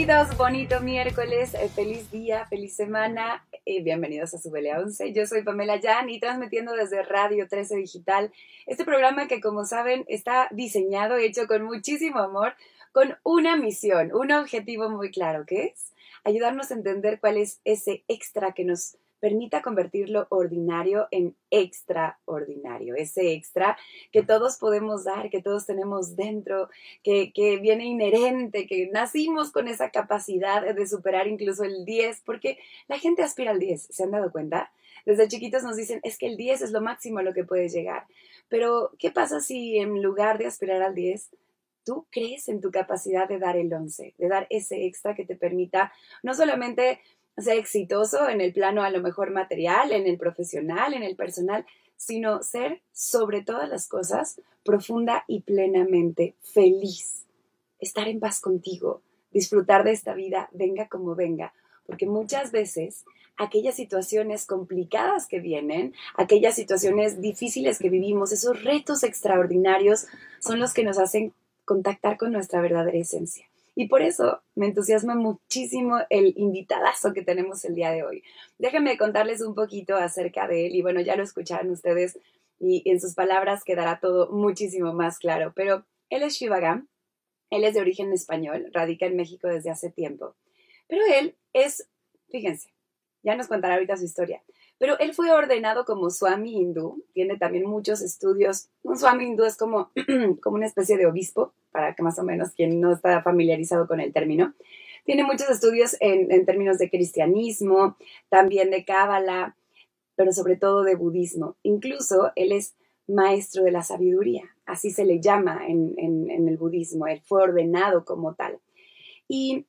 Queridos, bonito miércoles, eh, feliz día, feliz semana y bienvenidos a Subele 11. Yo soy Pamela Yan y transmitiendo desde Radio 13 Digital, este programa que como saben está diseñado, hecho con muchísimo amor, con una misión, un objetivo muy claro, que es ayudarnos a entender cuál es ese extra que nos permita convertir lo ordinario en extraordinario, ese extra que todos podemos dar, que todos tenemos dentro, que, viene inherente, que nacimos con esa capacidad de superar incluso el 10, porque la gente aspira al 10, ¿se han dado cuenta? Desde chiquitos nos dicen, es que el 10 es lo máximo a lo que puedes llegar, pero ¿qué pasa si en lugar de aspirar al 10, tú crees en tu capacidad de dar el 11, de dar ese extra que te permita no solamente ser exitoso en el plano a lo mejor material, en el profesional, en el personal, sino ser sobre todas las cosas profunda y plenamente feliz. Estar en paz contigo, disfrutar de esta vida, venga como venga, porque muchas veces aquellas situaciones complicadas que vienen, aquellas situaciones difíciles que vivimos, esos retos extraordinarios son los que nos hacen contactar con nuestra verdadera esencia. Y por eso me entusiasma muchísimo el invitadazo que tenemos el día de hoy. Déjenme contarles un poquito acerca de él y bueno, ya lo escucharon ustedes y en sus palabras quedará todo muchísimo más claro. Pero él es Shivagam, él es de origen español, radica en México desde hace tiempo. Pero él es, fíjense, ya nos contará ahorita su historia, pero él fue ordenado como Swami hindú, tiene también muchos estudios. Un Swami hindú es como, como una especie de obispo, para que más o menos quien no está familiarizado con el término. Tiene muchos estudios en, términos de cristianismo, también de cábala, pero sobre todo de budismo. Incluso él es maestro de la sabiduría, así se le llama en, en, el budismo, él fue ordenado como tal. Y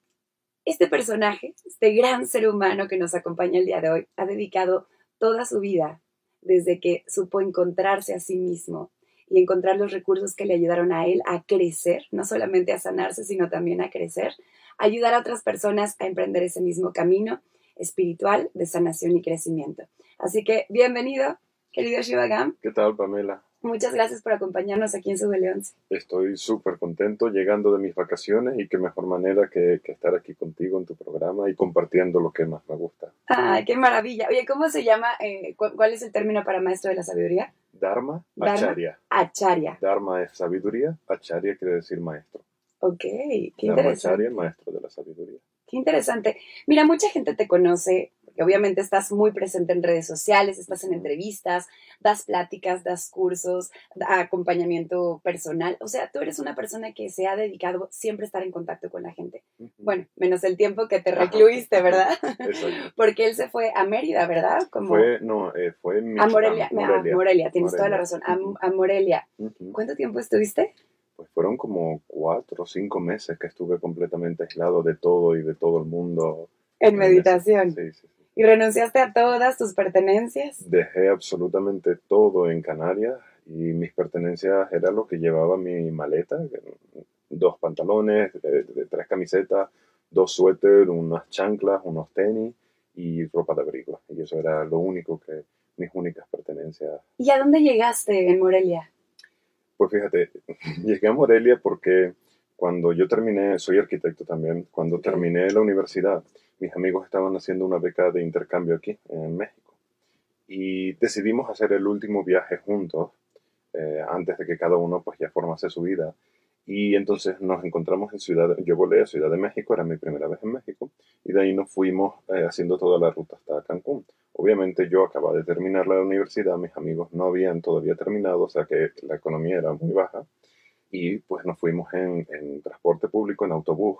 este personaje, este gran ser humano que nos acompaña el día de hoy, ha dedicado toda su vida desde que supo encontrarse a sí mismo y encontrar los recursos que le ayudaron a él a crecer, no solamente a sanarse, sino también a crecer, ayudar a otras personas a emprender ese mismo camino espiritual de sanación y crecimiento. Así que bienvenido, querido Shivagam. ¿Qué tal, Pamela? Muchas gracias por acompañarnos aquí en Sube Estoy súper contento llegando de mis vacaciones y qué mejor manera que, estar aquí contigo en tu programa y compartiendo lo que más me gusta. ¡Ay, qué maravilla! Oye, ¿cómo se llama? Eh, ¿Cuál es el término para maestro de la sabiduría? Dharma, Acharya. Acharya. Dharma es sabiduría, Acharya quiere decir maestro. Ok, qué interesante. Acharya, maestro de la sabiduría. Qué interesante. Mira, mucha gente te conoce obviamente estás muy presente en redes sociales, estás en entrevistas, das pláticas, das cursos, acompañamiento personal. O sea, tú eres una persona que se ha dedicado siempre a estar en contacto con la gente. Bueno, menos el tiempo que te recluiste, ¿verdad? Porque él se fue a Mérida, ¿verdad? Fue, no, eh, fue en A Morelia, Morelia. Morelia tienes toda la razón. A, Morelia. ¿Cuánto tiempo estuviste? Pues fueron como cuatro o cinco meses que estuve completamente aislado de todo y de todo el mundo. En meditación. Sí, sí. ¿Y renunciaste a todas tus pertenencias? Dejé absolutamente todo en Canarias y mis pertenencias era lo que llevaba mi maleta, dos pantalones, tres camisetas, dos suéteres, unas chanclas, unos tenis y ropa de abrigo. Y eso era lo único que, mis únicas pertenencias. ¿Y a dónde llegaste en Morelia? Pues fíjate, llegué a Morelia porque cuando yo terminé, soy arquitecto también, cuando terminé la universidad, mis amigos estaban haciendo una beca de intercambio aquí, en México. Y decidimos hacer el último viaje juntos, eh, antes de que cada uno pues ya formase su vida. Y entonces nos encontramos en Ciudad, yo volé a Ciudad de México, era mi primera vez en México, y de ahí nos fuimos eh, haciendo toda la ruta hasta Cancún. Obviamente yo acababa de terminar la universidad, mis amigos no habían todavía terminado, o sea que la economía era muy baja, y pues nos fuimos en, en transporte público, en autobús,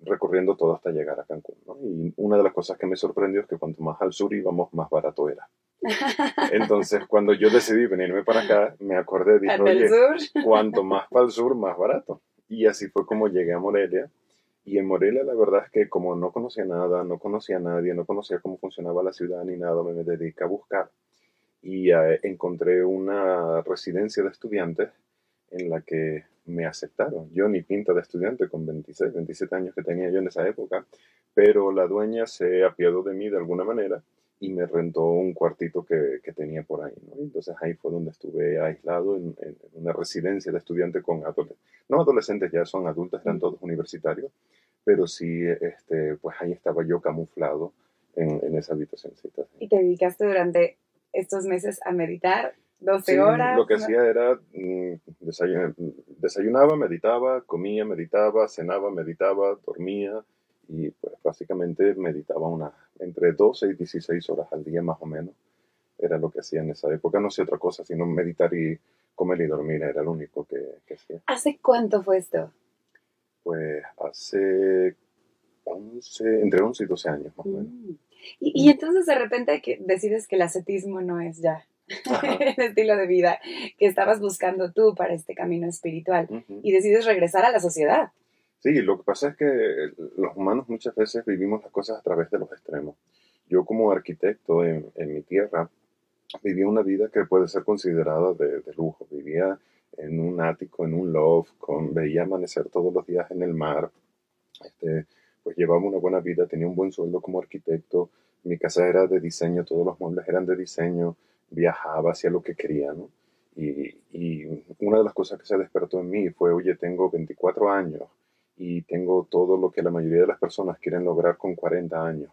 recorriendo todo hasta llegar a Cancún. Y una de las cosas que me sorprendió es que cuanto más al sur íbamos, más barato era. Entonces, cuando yo decidí venirme para acá, me acordé, dije, oye, cuanto más para el sur, más barato. Y así fue como llegué a Morelia. Y en Morelia la verdad es que como no conocía nada, no conocía a nadie, no conocía cómo funcionaba la ciudad ni nada, me dediqué a buscar. Y eh, encontré una residencia de estudiantes en la que me aceptaron. Yo ni pinta de estudiante con 26, 27 años que tenía yo en esa época, pero la dueña se apiadó de mí de alguna manera y me rentó un cuartito que, que tenía por ahí. ¿no? Entonces ahí fue donde estuve aislado en, una residencia de estudiante con adolescentes. No adolescentes, ya son adultos, eran todos universitarios, pero sí, este, pues ahí estaba yo camuflado en, en esa habitacióncita. ¿Y te dedicaste durante estos meses a meditar? 12 horas. Lo que hacía era mm, desayunaba, meditaba, comía, meditaba, cenaba, meditaba, dormía y pues básicamente meditaba una, entre 12 y 16 horas al día más o menos. Era lo que hacía en esa época. No hacía otra cosa sino meditar y comer y dormir. Era lo único que, hacía. ¿Hace cuánto fue esto? Pues hace 11, entre 11 y 12 años más o menos. Mm. Y, y, entonces de repente que decides que el ascetismo no es ya el estilo de vida que estabas buscando tú para este camino espiritual y decides regresar a la sociedad. Sí, lo que pasa es que los humanos muchas veces vivimos las cosas a través de los extremos. Yo como arquitecto en, mi tierra vivía una vida que puede ser considerada de, lujo. Vivía en un ático, en un loft, con, veía amanecer todos los días en el mar. Este, pues llevaba una buena vida, tenía un buen sueldo como arquitecto. Mi casa era de diseño, todos los muebles eran de diseño. Viajaba hacia lo que quería, ¿no? Y, una de las cosas que se despertó en mí fue, oye, tengo 24 años y tengo todo lo que la mayoría de las personas quieren lograr con 40 años.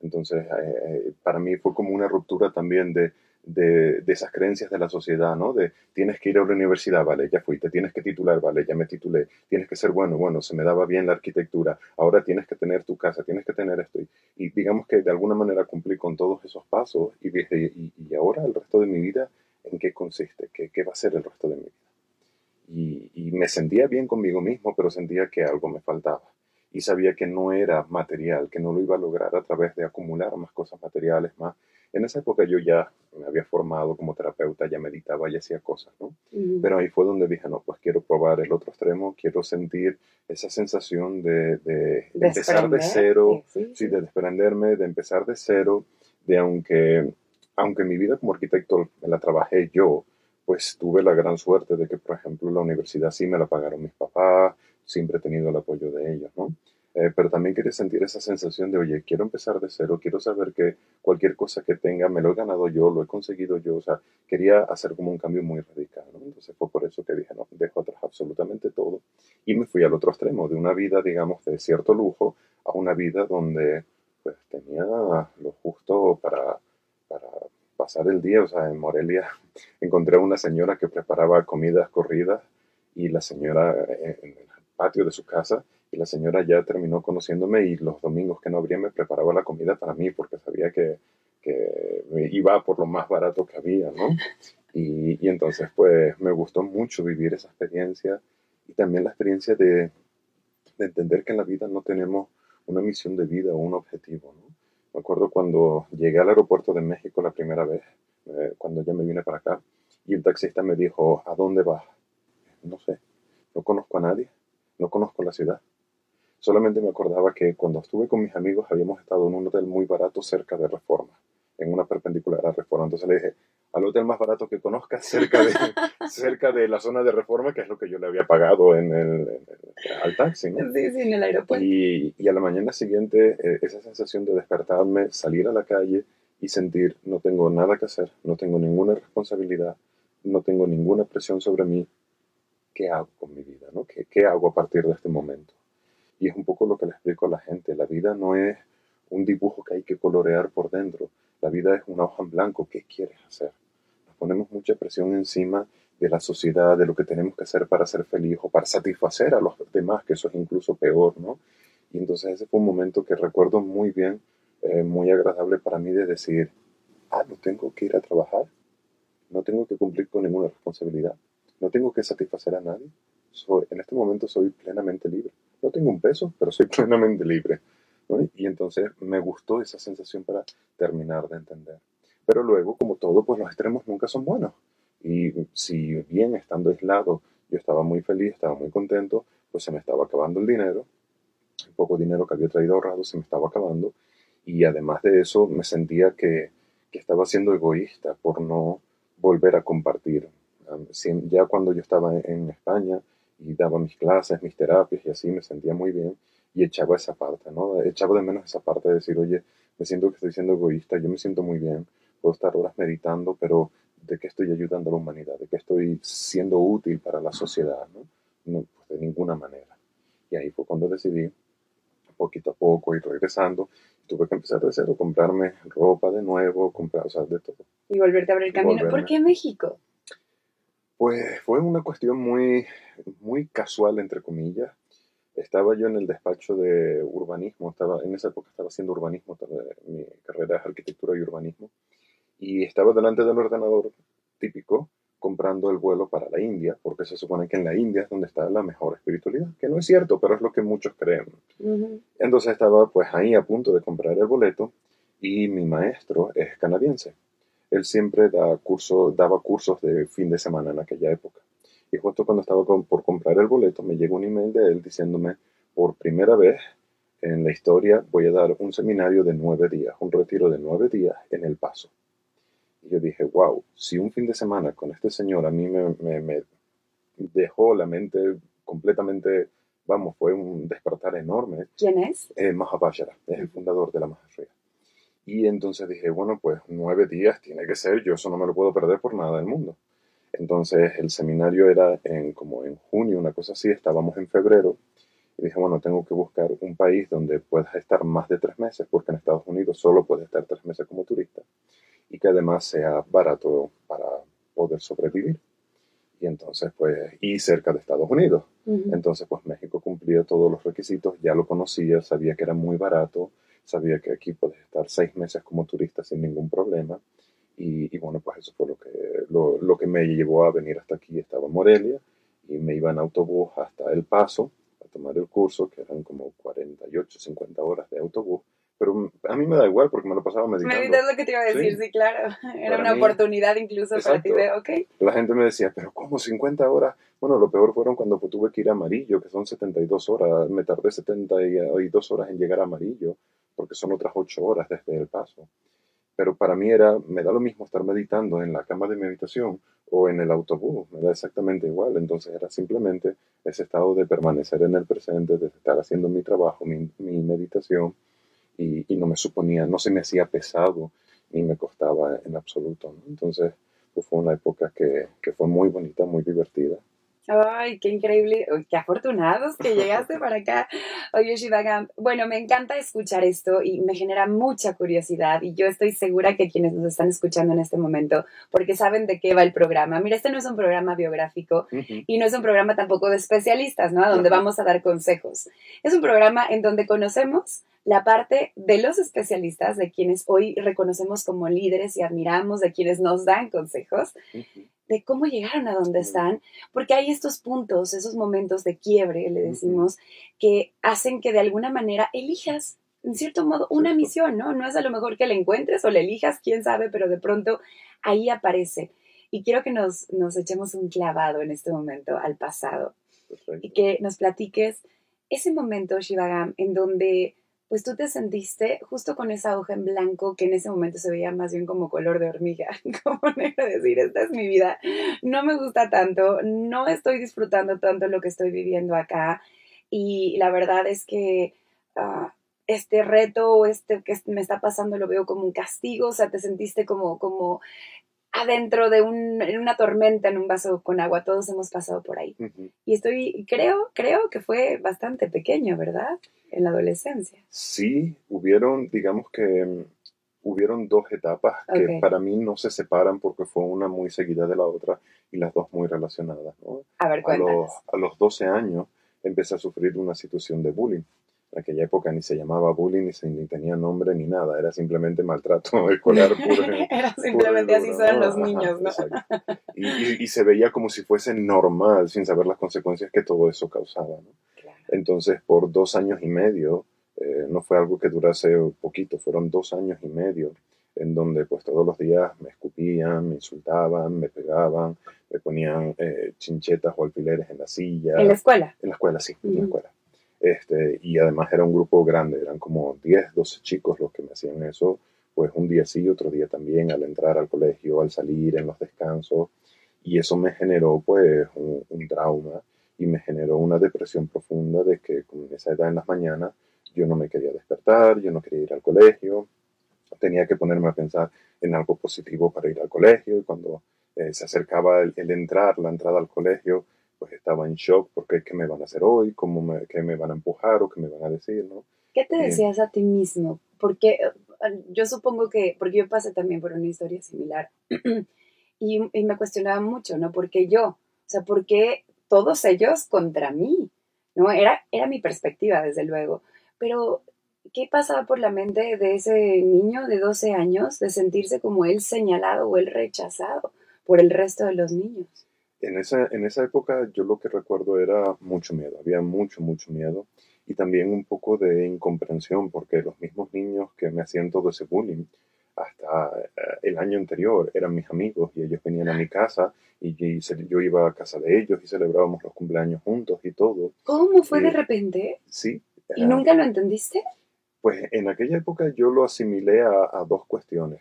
Entonces, eh, eh, para mí fue como una ruptura también de, de, esas creencias de la sociedad, ¿no? De tienes que ir a la universidad, vale, ya fuiste, tienes que titular, vale, ya me titulé, tienes que ser bueno, bueno, se me daba bien la arquitectura, ahora tienes que tener tu casa, tienes que tener esto. Y, digamos que de alguna manera cumplí con todos esos pasos y, y, y ahora el resto de mi vida, ¿en qué consiste? ¿Qué, ¿Qué va a ser el resto de mi vida? y, me sentía bien conmigo mismo, pero sentía que algo me faltaba. Y sabía que no era material, que no lo iba a lograr a través de acumular más cosas materiales, más. En esa época yo ya me había formado como terapeuta, ya meditaba, y hacía cosas, ¿no? Pero ahí fue donde dije, no, pues quiero probar el otro extremo, quiero sentir esa sensación de, de empezar de cero, sí, de desprenderme, de empezar de cero, de aunque, aunque mi vida como arquitecto me la trabajé yo, pues tuve la gran suerte de que, por ejemplo, la universidad sí me la pagaron mis papás, siempre he tenido el apoyo de ellos, ¿no? Eh, pero también quería sentir esa sensación de, oye, quiero empezar de cero, quiero saber que cualquier cosa que tenga me lo he ganado yo, lo he conseguido yo, o sea, quería hacer como un cambio muy radical, ¿no? Entonces fue por eso que dije, no, dejo atrás absolutamente todo y me fui al otro extremo, de una vida, digamos, de cierto lujo a una vida donde, pues, tenía lo justo para, para pasar el día, o sea, en Morelia encontré a una señora que preparaba comidas corridas y la señora eh, en el patio de su casa y la señora ya terminó conociéndome y los domingos que no habría me preparaba la comida para mí porque sabía que, que me iba por lo más barato que había, ¿no? Y, y, entonces pues me gustó mucho vivir esa experiencia y también la experiencia de, de entender que en la vida no tenemos una misión de vida o un objetivo, ¿no? Me acuerdo cuando llegué al aeropuerto de México la primera vez, eh, cuando ya me vine para acá, y el taxista me dijo, ¿a dónde vas? No sé, no conozco a nadie, no conozco la ciudad. Solamente me acordaba que cuando estuve con mis amigos habíamos estado en un hotel muy barato cerca de Reforma, en una perpendicular a Reforma. Entonces le dije, al hotel más barato que conozcas cerca de, cerca de la zona de reforma, que es lo que yo le había pagado en el, al taxi, ¿no? Sí, sí, en el aeropuerto. Y, y a la mañana siguiente, eh, esa sensación de despertarme, salir a la calle y sentir, no tengo nada que hacer, no tengo ninguna responsabilidad, no tengo ninguna presión sobre mí, ¿qué hago con mi vida? ¿no? ¿Qué, ¿Qué hago a partir de este momento? Y es un poco lo que le explico a la gente, la vida no es un dibujo que hay que colorear por dentro, la vida es una hoja en blanco, ¿qué quieres hacer? ponemos mucha presión encima de la sociedad, de lo que tenemos que hacer para ser feliz o para satisfacer a los demás, que eso es incluso peor, ¿no? Y entonces ese fue un momento que recuerdo muy bien, eh, muy agradable para mí de decir, ah, no tengo que ir a trabajar, no tengo que cumplir con ninguna responsabilidad, no tengo que satisfacer a nadie, soy, en este momento soy plenamente libre. No tengo un peso, pero soy plenamente libre. Y entonces me gustó esa sensación para terminar de entender. Pero luego, como todo, pues los extremos nunca son buenos. Y si bien estando aislado yo estaba muy feliz, estaba muy contento, pues se me estaba acabando el dinero, el poco dinero que había traído ahorrado se me estaba acabando. Y además de eso, me sentía que, que estaba siendo egoísta por no volver a compartir. Ya cuando yo estaba en España y daba mis clases, mis terapias y así, me sentía muy bien y echaba esa parte, ¿no? Echaba de menos esa parte de decir, oye, me siento que estoy siendo egoísta, yo me siento muy bien, puedo estar horas meditando, pero ¿de qué estoy ayudando a la humanidad? ¿De qué estoy siendo útil para la sociedad? No, no pues de ninguna manera. Y ahí fue cuando decidí poquito a poco ir regresando. Tuve que empezar de cero, comprarme ropa de nuevo, comprar, o sea, de todo. Y volverte a abrir el camino. ¿Por qué México? Pues fue una cuestión muy, muy casual, entre comillas. Estaba yo en el despacho de urbanismo, estaba, en esa época estaba haciendo urbanismo, mi carrera es arquitectura y urbanismo, y estaba delante del ordenador típico comprando el vuelo para la India, porque se supone que en la India es donde está la mejor espiritualidad, que no es cierto, pero es lo que muchos creen. Entonces estaba pues ahí a punto de comprar el boleto y mi maestro es canadiense. Él siempre da curso, daba cursos de fin de semana en aquella época. Y justo cuando estaba por comprar el boleto me llegó un email de él diciéndome, por primera vez en la historia voy a dar un seminario de nueve días, un retiro de nueve días en El Paso. Y yo dije, wow, si un fin de semana con este señor a mí me, dejó la mente completamente, vamos, fue un despertar enorme. ¿Quién es? Eh, es el fundador de la Mahashaya. Y entonces dije, bueno, pues nueve días tiene que ser, yo eso no me lo puedo perder por nada del mundo. Entonces el seminario era en como en junio, una cosa así, estábamos en febrero. Y dije, bueno, tengo que buscar un país donde puedas estar más de tres meses, porque en Estados Unidos solo puedes estar tres meses como turista y que además sea barato para poder sobrevivir. Y entonces, pues, y cerca de Estados Unidos. Entonces, pues México cumplía todos los requisitos, ya lo conocía, sabía que era muy barato, sabía que aquí puedes estar seis meses como turista sin ningún problema. Y, bueno, pues eso fue lo que, lo, lo, que me llevó a venir hasta aquí. Estaba en Morelia y me iba en autobús hasta El Paso a tomar el curso, que eran como 48, 50 horas de autobús pero a mí me da igual porque me lo pasaba meditando. Meditas lo que te iba a decir, sí, claro. Era una oportunidad incluso para ti de, ok. La gente me decía, pero ¿cómo 50 horas? Bueno, lo peor fueron cuando tuve que ir a Amarillo, que son 72 horas. Me tardé 72 horas en llegar a Amarillo, porque son otras 8 horas desde el paso. Pero para mí era, me da lo mismo estar meditando en la cama de meditación o en el autobús, me da exactamente igual. Entonces era simplemente ese estado de permanecer en el presente, de estar haciendo mi trabajo, mi, mi meditación y, no me suponía, no se me hacía pesado ni me costaba en absoluto. Entonces, pues fue una época que fue muy bonita, muy divertida. Ay, qué increíble, qué afortunados que llegaste para acá. Oye, Shivagam, bueno, me encanta escuchar esto y me genera mucha curiosidad y yo estoy segura que quienes nos están escuchando en este momento, porque saben de qué va el programa. Mira, este no es un programa biográfico y no es un programa tampoco de especialistas, ¿no? A donde vamos a dar consejos. Es un programa en donde conocemos la parte de los especialistas, de quienes hoy reconocemos como líderes y admiramos, de quienes nos dan consejos de cómo llegaron a donde están, porque hay estos puntos, esos momentos de quiebre, le decimos, que hacen que de alguna manera elijas, en cierto modo, una misión, ¿no? No es a lo mejor que la encuentres o la elijas, quién sabe, pero de pronto ahí aparece. Y quiero que nos, nos echemos un clavado en este momento al pasado y que nos platiques ese momento, Shivagam, en donde pues tú te sentiste justo con esa hoja en blanco que en ese momento se veía más bien como color de hormiga, como negro decir, esta es mi vida, no me gusta tanto, no estoy disfrutando tanto lo que estoy viviendo acá y la verdad es que ah, este reto este que me está pasando lo veo como un castigo, o sea, te sentiste como, como adentro de una tormenta en un vaso con agua. Todos hemos pasado por ahí. Y estoy, creo, creo que fue bastante pequeño, ¿verdad? En la adolescencia. Sí, hubieron, digamos que hubieron dos etapas que para mí no se separan porque fue una muy seguida de la otra y las dos muy relacionadas. A ver, a los, a los 12 años empecé a sufrir una situación de bullying en aquella época ni se llamaba bullying, ni, ni tenía nombre ni nada, era simplemente maltrato escolar puro. era simplemente así son los niños, ¿no? Y, y, se veía como si fuese normal, sin saber las consecuencias que todo eso causaba, ¿no? Entonces, por dos años y medio, eh, no fue algo que durase poquito, fueron dos años y medio en donde pues todos los días me escupían, me insultaban, me pegaban, me ponían eh, chinchetas o alfileres en la silla. ¿En la escuela? En la escuela, sí, en la escuela. Este, y además era un grupo grande, eran como 10, 12 chicos los que me hacían eso, pues un día sí, otro día también, al entrar al colegio, al salir, en los descansos. Y eso me generó pues un, trauma y me generó una depresión profunda de que con esa edad en las mañanas yo no me quería despertar, yo no quería ir al colegio, tenía que ponerme a pensar en algo positivo para ir al colegio y cuando eh, se acercaba el, entrar, la entrada al colegio, pues estaba en shock porque qué me van a hacer hoy, cómo me, qué me van a empujar o qué me van a decir, ¿no? ¿Qué te decías a ti mismo? Porque yo supongo que, porque yo pasé también por una historia similar y, y, me cuestionaba mucho, ¿no? ¿Por qué yo? O sea, ¿por qué todos ellos contra mí? ¿No? Era, era mi perspectiva, desde luego. Pero, ¿qué pasaba por la mente de ese niño de 12 años de sentirse como él señalado o él rechazado por el resto de los niños? En esa, en esa época yo lo que recuerdo era mucho miedo, había mucho, mucho miedo y también un poco de incomprensión porque los mismos niños que me hacían todo ese bullying hasta eh, el año anterior eran mis amigos y ellos venían a mi casa y yo iba a casa de ellos y celebrábamos los cumpleaños juntos y todo. ¿Cómo fue de repente? Sí. ¿Y nunca lo entendiste? Pues en aquella época yo lo asimilé a dos cuestiones.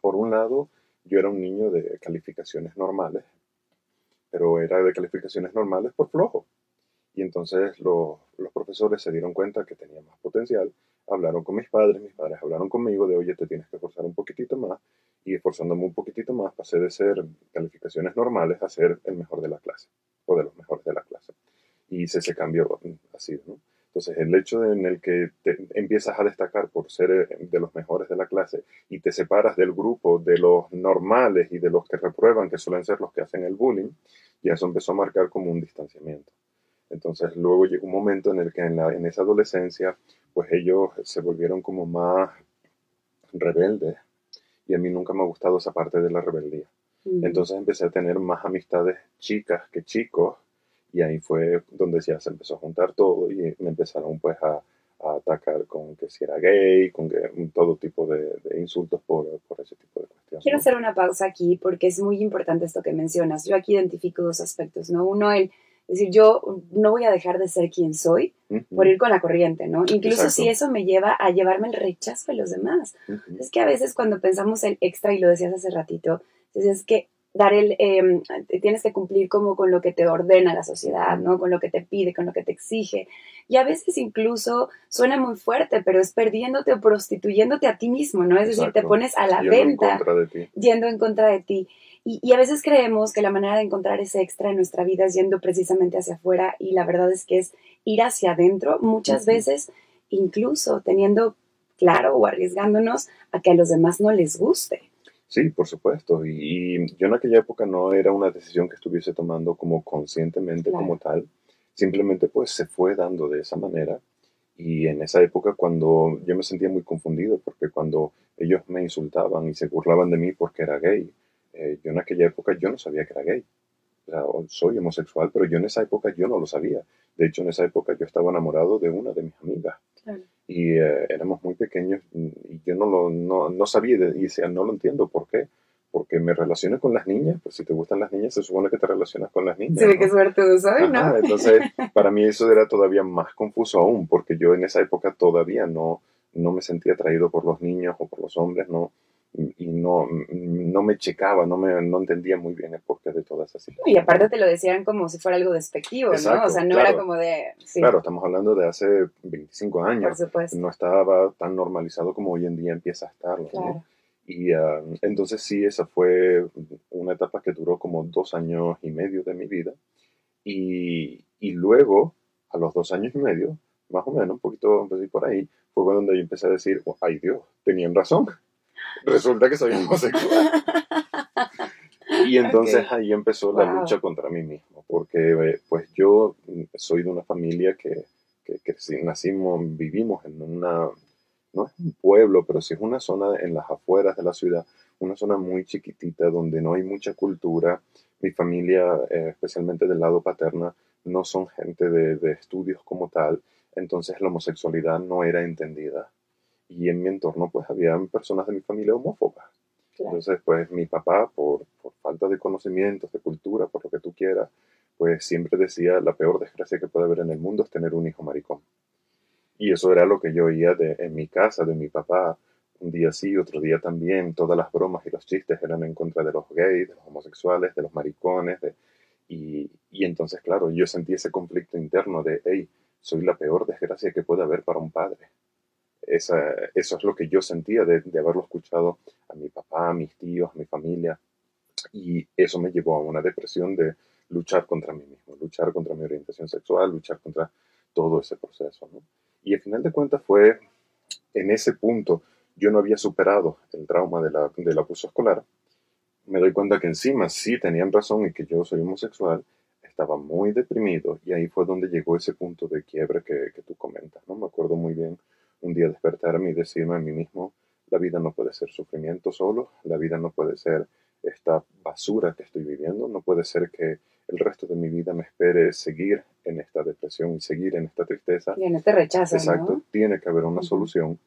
Por un lado, yo era un niño de calificaciones normales, pero era de calificaciones normales por flojo. Y entonces los, los profesores se dieron cuenta que tenía más potencial, hablaron con mis padres, mis padres hablaron conmigo de, oye, te tienes que esforzar un poquitito más, y esforzándome un poquitito más pasé de ser calificaciones normales a ser el mejor de la clase, o de los mejores de la clase. Y se, se cambió así, ¿no? Entonces, el hecho en el que te empiezas a destacar por ser eh, de los mejores de la clase y te separas del grupo de los normales y de los que reprueban, que suelen ser los que hacen el bullying, ya eso empezó a marcar como un distanciamiento. Entonces, luego llegó un momento en el que en, la, en esa adolescencia, pues ellos se volvieron como más rebeldes y a mí nunca me ha gustado esa parte de la rebeldía. Entonces empecé a tener más amistades chicas que chicos y ahí fue donde ya se empezó a juntar todo y me empezaron pues a, atacar con que si era gay, con que todo tipo de, insultos por, por, ese tipo de cuestiones. Quiero hacer una pausa aquí porque es muy importante esto que mencionas. Yo aquí identifico dos aspectos, ¿no? Uno, el decir, yo no voy a dejar de ser quien soy por ir con la corriente, ¿no? Incluso si eso me lleva a llevarme el rechazo de los demás. Es que a veces cuando pensamos el extra, y lo decías hace ratito, es que dar el, em, tienes que cumplir como con lo que te ordena la sociedad, ¿no? Con lo que te pide, con lo que te exige. Y a veces incluso suena muy fuerte, pero es perdiéndote o prostituyéndote a ti mismo, ¿no? Es decir, te pones a la venta yendo en contra de ti. Y, y, a veces creemos que la manera de encontrar ese extra en nuestra vida es yendo precisamente hacia afuera y la verdad es que es ir hacia adentro, muchas veces incluso teniendo claro o arriesgándonos a que a los demás no les guste. Sí, por supuesto. Y, yo en aquella época no era una decisión que estuviese tomando como conscientemente como tal. Simplemente pues se fue dando de esa manera. Y en esa época cuando yo me sentía muy confundido porque cuando ellos me insultaban y se burlaban de mí porque era gay, eh, yo en aquella época yo no sabía que era gay. O sea, soy homosexual, pero yo en esa época yo no lo sabía. De hecho, en esa época yo estaba enamorado de una de mis amigas. Y eh, éramos muy pequeños y yo no, lo, no, no sabía y decía, no lo entiendo, ¿por qué? Porque me relaciono con las niñas, pues si te gustan las niñas, se supone que te relacionas con las niñas. Sí, qué suerte soy, ¿no? Entonces, para mí eso era todavía más confuso aún, porque yo en esa época todavía no, no me sentía atraído por los niños o por los hombres, no, y no, no me checaba, no, me, no entendía muy bien el porqué de todas esas situaciones. Y aparte te lo decían como si fuera algo despectivo, ¿no? O sea, no era como de... Claro, estamos hablando de hace 25 años. Por supuesto. No estaba tan normalizado como hoy en día empieza a estarlo, ¿no? Y ah, entonces sí, esa fue una etapa que duró como dos años y medio de mi vida. Y, y luego, a los dos años y medio, más o menos, un poquito por ahí, fue cuando yo empecé a decir, oh, ay Dios, tenían razón resulta que soy homosexual. Y entonces ahí empezó la lucha contra mí mismo, porque eh, pues yo soy de una familia que, que, que nacimos, vivimos en una, no es un pueblo, pero sí es una zona en las afueras de la ciudad, una zona muy chiquitita donde no hay mucha cultura. Mi familia, eh, especialmente del lado paterna, no son gente de, de estudios como tal, entonces la homosexualidad no era entendida y en mi entorno pues había personas de mi familia homófobas. Entonces pues mi papá por, por, falta de conocimientos, de cultura, por lo que tú quieras, pues siempre decía la peor desgracia que puede haber en el mundo es tener un hijo maricón. Y eso era lo que yo oía de, en mi casa, de mi papá, un día sí, otro día también, todas las bromas y los chistes eran en contra de los gays, de los homosexuales, de los maricones, de, y, y entonces claro, yo sentí ese conflicto interno de, hey, soy la peor desgracia que puede haber para un padre eso es lo que yo sentía de, de, haberlo escuchado a mi papá, a mis tíos, a mi familia. Y eso me llevó a una depresión de luchar contra mí mismo, luchar contra mi orientación sexual, luchar contra todo ese proceso. Y al final de cuentas fue en ese punto, yo no había superado el trauma de la, del abuso escolar. Me doy cuenta que encima sí tenían razón y que yo soy homosexual, estaba muy deprimido y ahí fue donde llegó ese punto de quiebre que, que tú comentas, ¿no? Me acuerdo muy bien un día despertarme y decirme a mí mismo, la vida no puede ser sufrimiento solo, la vida no puede ser esta basura que estoy viviendo, no puede ser que el resto de mi vida me espere seguir en esta depresión y seguir en esta tristeza. Y en este rechazo. Exacto, tiene que haber una solución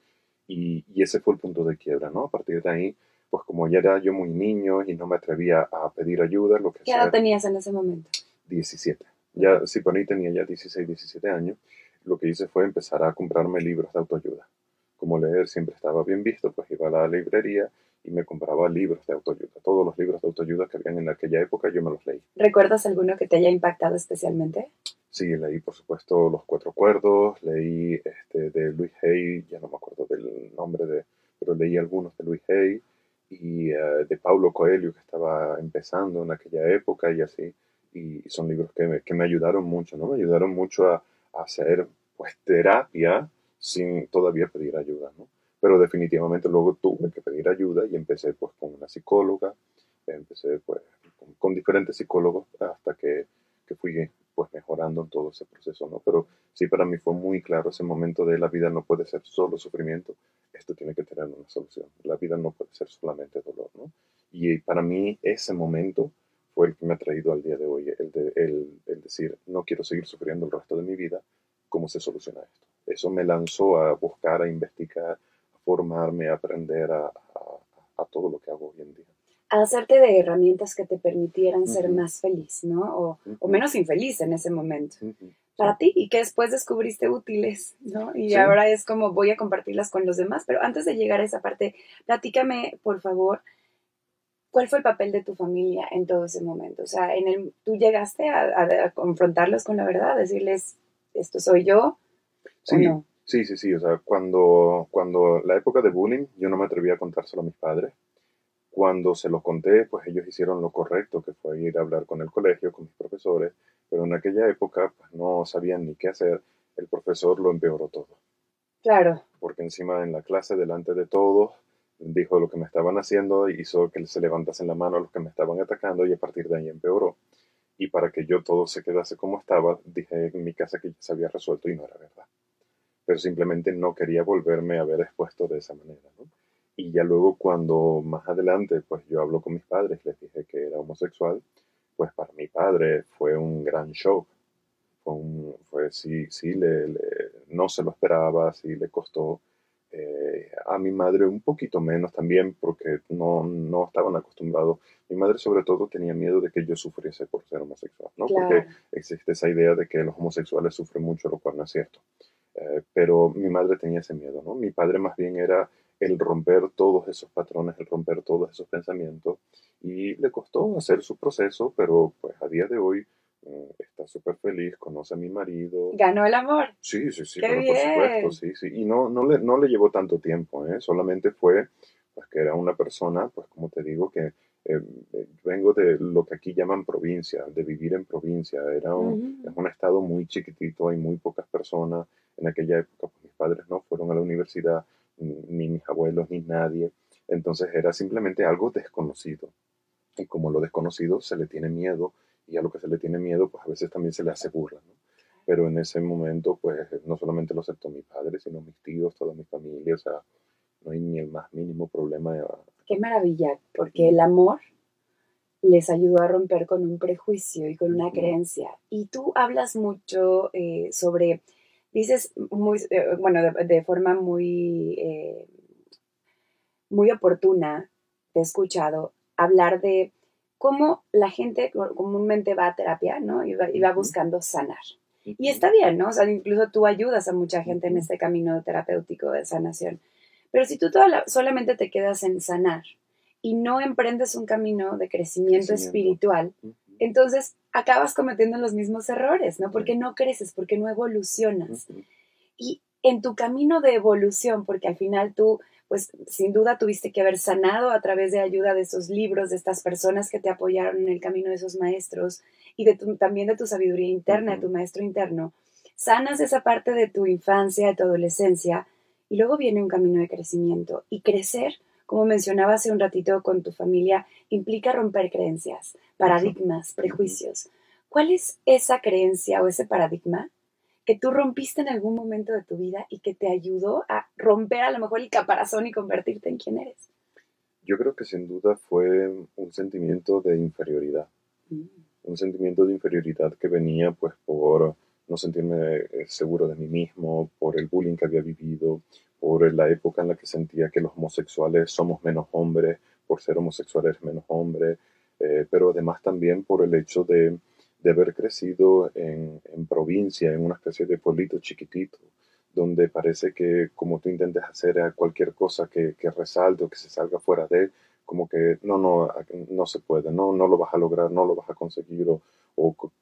y, y, ese fue el punto de quiebra, ¿no? A partir de ahí, pues como ya era yo muy niño y no me atrevía a pedir ayuda, lo que ¿Qué edad tenías en ese momento? 17. Ya, sí, por ahí tenía ya 16, 17 años. Lo que hice fue empezar a comprarme libros de autoayuda. Como leer siempre estaba bien visto, pues iba a la librería y me compraba libros de autoayuda. Todos los libros de autoayuda que habían en aquella época yo me los leí. ¿Recuerdas alguno que te haya impactado especialmente? Sí, leí por supuesto Los Cuatro Cuerdos, leí este, de Luis Hay, ya no me acuerdo del nombre de, pero leí algunos de Luis Hay y uh, de Paulo Coelho que estaba empezando en aquella época y así. Y son libros que me, que me ayudaron mucho, ¿no? Me ayudaron mucho a, a hacer pues terapia sin todavía pedir ayuda, ¿no? Pero definitivamente luego tuve que pedir ayuda y empecé pues con una psicóloga, empecé pues con, con diferentes psicólogos hasta que, que, fui pues mejorando en todo ese proceso, ¿no? Pero sí para mí fue muy claro ese momento de la vida no puede ser solo sufrimiento, esto tiene que tener una solución, la vida no puede ser solamente dolor, ¿no? Y para mí ese momento fue el que me ha traído al día de hoy, el, de, el, el decir, no quiero seguir sufriendo el resto de mi vida, ¿cómo se soluciona esto? Eso me lanzó a buscar, a investigar, a formarme, a aprender a, a, a todo lo que hago hoy en día. A hacerte de herramientas que te permitieran uh -huh. ser más feliz, ¿no? O, uh -huh. o, menos infeliz en ese momento. Uh -huh. Para ti, y que después descubriste útiles, ¿no? Y sí. ahora es como voy a compartirlas con los demás. Pero antes de llegar a esa parte, platícame, por favor, ¿cuál fue el papel de tu familia en todo ese momento? O sea, en el, tú llegaste a, a, a confrontarlos con la verdad, a decirles, esto soy yo. Sí, no? sí, sí, sí. O sea, cuando, cuando la época de bullying, yo no me atreví a contárselo a mis padres. Cuando se los conté, pues ellos hicieron lo correcto, que fue ir a hablar con el colegio, con mis profesores, pero en aquella época pues, no sabían ni qué hacer. El profesor lo empeoró todo. Claro. Porque encima en la clase, delante de todos, dijo lo que me estaban haciendo, hizo que se levantasen la mano a los que me estaban atacando y a partir de ahí empeoró. Y para que yo todo se quedase como estaba, dije en mi casa que se había resuelto y no era verdad. Pero simplemente no quería volverme a ver expuesto de esa manera. Y ya luego cuando más adelante, pues yo hablo con mis padres, les dije que era homosexual, pues para mi padre fue un gran shock. Fue, un, fue sí, sí, le, le, no se lo esperaba, sí le costó. Eh, a mi madre un poquito menos también porque no, no estaban acostumbrados. Mi madre sobre todo tenía miedo de que yo sufriese por ser homosexual, ¿no? Claro. Porque existe esa idea de que los homosexuales sufren mucho, lo cual no es cierto. Eh, pero mi madre tenía ese miedo, ¿no? Mi padre más bien era el romper todos esos patrones, el romper todos esos pensamientos y le costó hacer su proceso, pero pues a día de hoy está súper feliz, conoce a mi marido. ¿Ganó el amor? Sí, sí, sí, bien. por supuesto, sí, sí. Y no, no, le, no le llevó tanto tiempo, ¿eh? solamente fue pues que era una persona, pues como te digo, que eh, vengo de lo que aquí llaman provincia, de vivir en provincia. Era un, uh -huh. es un estado muy chiquitito, hay muy pocas personas. En aquella época, pues mis padres no fueron a la universidad, ni mis abuelos, ni nadie. Entonces era simplemente algo desconocido. Y como lo desconocido se le tiene miedo, y a lo que se le tiene miedo, pues a veces también se le hace burla, ¿no? Pero en ese momento, pues no solamente lo aceptó mi padre, sino mis tíos, toda mi familia, o sea, no hay ni el más mínimo problema. De... Qué maravilla, porque el amor les ayudó a romper con un prejuicio y con una creencia. Y tú hablas mucho eh, sobre, dices, muy, eh, bueno, de, de, forma muy, eh, muy oportuna, te he escuchado hablar de cómo la gente comúnmente va a terapia, ¿no? Y va, y va buscando sanar. Y está bien, ¿no? O sea, incluso tú ayudas a mucha gente en este camino terapéutico de sanación. Pero si tú la, solamente te quedas en sanar y no emprendes un camino de crecimiento, espiritual, uh -huh. entonces acabas cometiendo los mismos errores, ¿no? Porque no creces, porque no evolucionas. Uh -huh. Y en tu camino de evolución, porque al final tú, pues sin duda tuviste que haber sanado a través de ayuda de esos libros, de estas personas que te apoyaron en el camino de esos maestros y de tu, también de tu sabiduría interna, de tu maestro interno, sanas esa parte de tu infancia, de tu adolescencia, y luego viene un camino de crecimiento. Y crecer, como mencionaba hace un ratito con tu familia, implica romper creencias, paradigmas, prejuicios. ¿Cuál es esa creencia o ese paradigma que tú rompiste en algún momento de tu vida y que te ayudó a romper a lo mejor el caparazón y convertirte en quien eres? Yo creo que sin duda fue un sentimiento de inferioridad. Mm. Un sentimiento de inferioridad que venía pues por no sentirme eh, seguro de mí mismo, por el bullying que había vivido, por la época en la que sentía que los homosexuales somos menos hombres, por ser homosexuales menos hombres, eh, pero además también por el hecho de, de haber crecido en, en, provincia, en una especie de pueblito chiquitito, donde parece que como tú intentes hacer cualquier cosa que, que resalte o que se salga fuera de, como que no, no, no se puede, no, no lo vas a lograr, no lo vas a conseguir, o,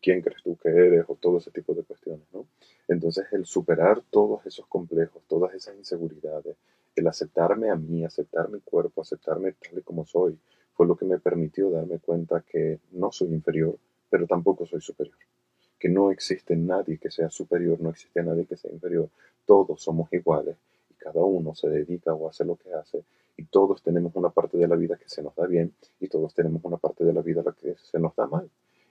quién crees tú que eres, o todo ese tipo de cuestiones, ¿no? Entonces, el superar todos esos complejos, todas esas inseguridades, el aceptarme a mí, aceptar mi cuerpo, aceptarme tal y como soy, fue lo que me permitió darme cuenta que no soy inferior, pero tampoco soy superior. Que no existe nadie que sea superior, no existe nadie que sea inferior. Todos somos iguales y cada uno se dedica o hace lo que hace y todos tenemos una parte de la vida que se nos da bien y todos tenemos una parte de la vida la que se nos da mal.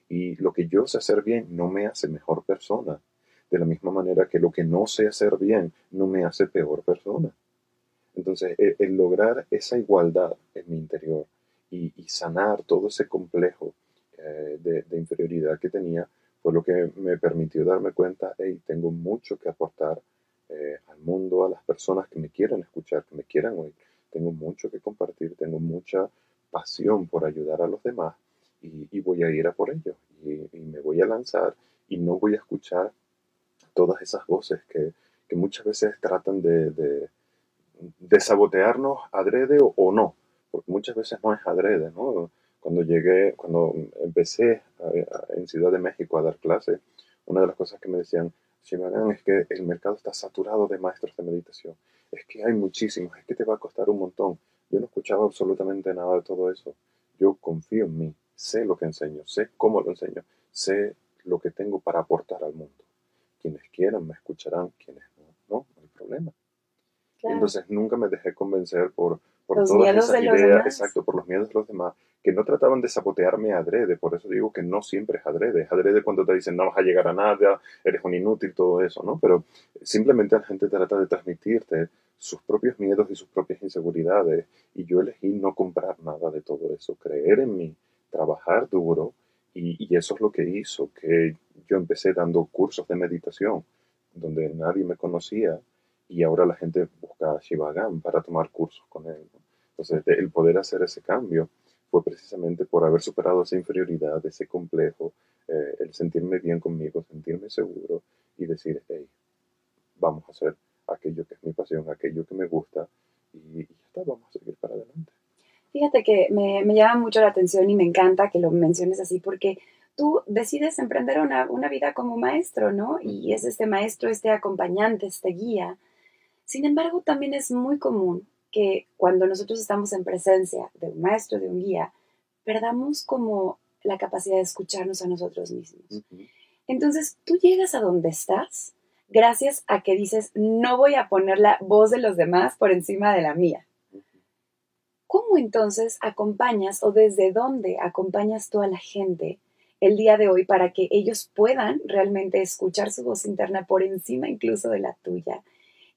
Y lo que yo sé hacer bien no me hace mejor persona. De la misma manera que lo que no sé hacer bien no me hace peor persona. Entonces, el, lograr esa igualdad en mi interior y, sanar todo ese complejo eh, de, inferioridad que tenía fue lo que me permitió darme cuenta, hey, tengo mucho que aportar eh, al mundo, a las personas que me quieran escuchar, que me quieran oír. Tengo mucho que compartir, tengo mucha pasión por ayudar a los demás y, voy a ir a por ello y, me voy a lanzar y no voy a escuchar todas esas voces que, que muchas veces tratan de, de, sabotearnos adrede o, no, porque muchas veces no es adrede, ¿no? Cuando llegué, cuando empecé en Ciudad de México a dar clases, una de las cosas que me decían, Shimagan, es que el mercado está saturado de maestros de meditación, es que hay muchísimos, es que te va a costar un montón. Yo no escuchaba absolutamente nada de todo eso. Yo confío en mí, sé lo que enseño, sé cómo lo enseño, sé lo que tengo para aportar al mundo. Quienes quieran me escucharán, quienes no, no, no hay problema. Entonces nunca me dejé convencer por, por todas esas ideas, exacto, por los miedos de los demás, que no trataban de sabotearme adrede, por eso digo que no siempre es adrede, es adrede cuando te dicen no vas a llegar a nada, eres un inútil, todo eso, ¿no? Pero simplemente la gente trata de transmitirte sus propios miedos y sus propias inseguridades, y yo elegí no comprar nada de todo eso, creer en mí, trabajar duro y, eso es lo que hizo que yo empecé dando cursos de meditación donde nadie me conocía y ahora la gente busca a Shivagan para tomar cursos con él. Entonces, el poder hacer ese cambio fue precisamente por haber superado esa inferioridad, ese complejo, eh, el sentirme bien conmigo, sentirme seguro y decir, hey, vamos a hacer aquello que es mi pasión, aquello que me gusta y, y ya está, vamos a seguir para adelante. Fíjate que me, llama mucho la atención y me encanta que lo menciones así porque tú decides emprender una, vida como maestro, ¿no? Y es este maestro, este acompañante, este guía. Sin embargo, también es muy común que cuando nosotros estamos en presencia de un maestro, de un guía, perdamos como la capacidad de escucharnos a nosotros mismos. Entonces, tú llegas a donde estás gracias a que dices, no voy a poner la voz de los demás por encima de la mía. ¿Cómo entonces acompañas o desde dónde acompañas tú a la gente el día de hoy para que ellos puedan realmente escuchar su voz interna por encima incluso de la tuya?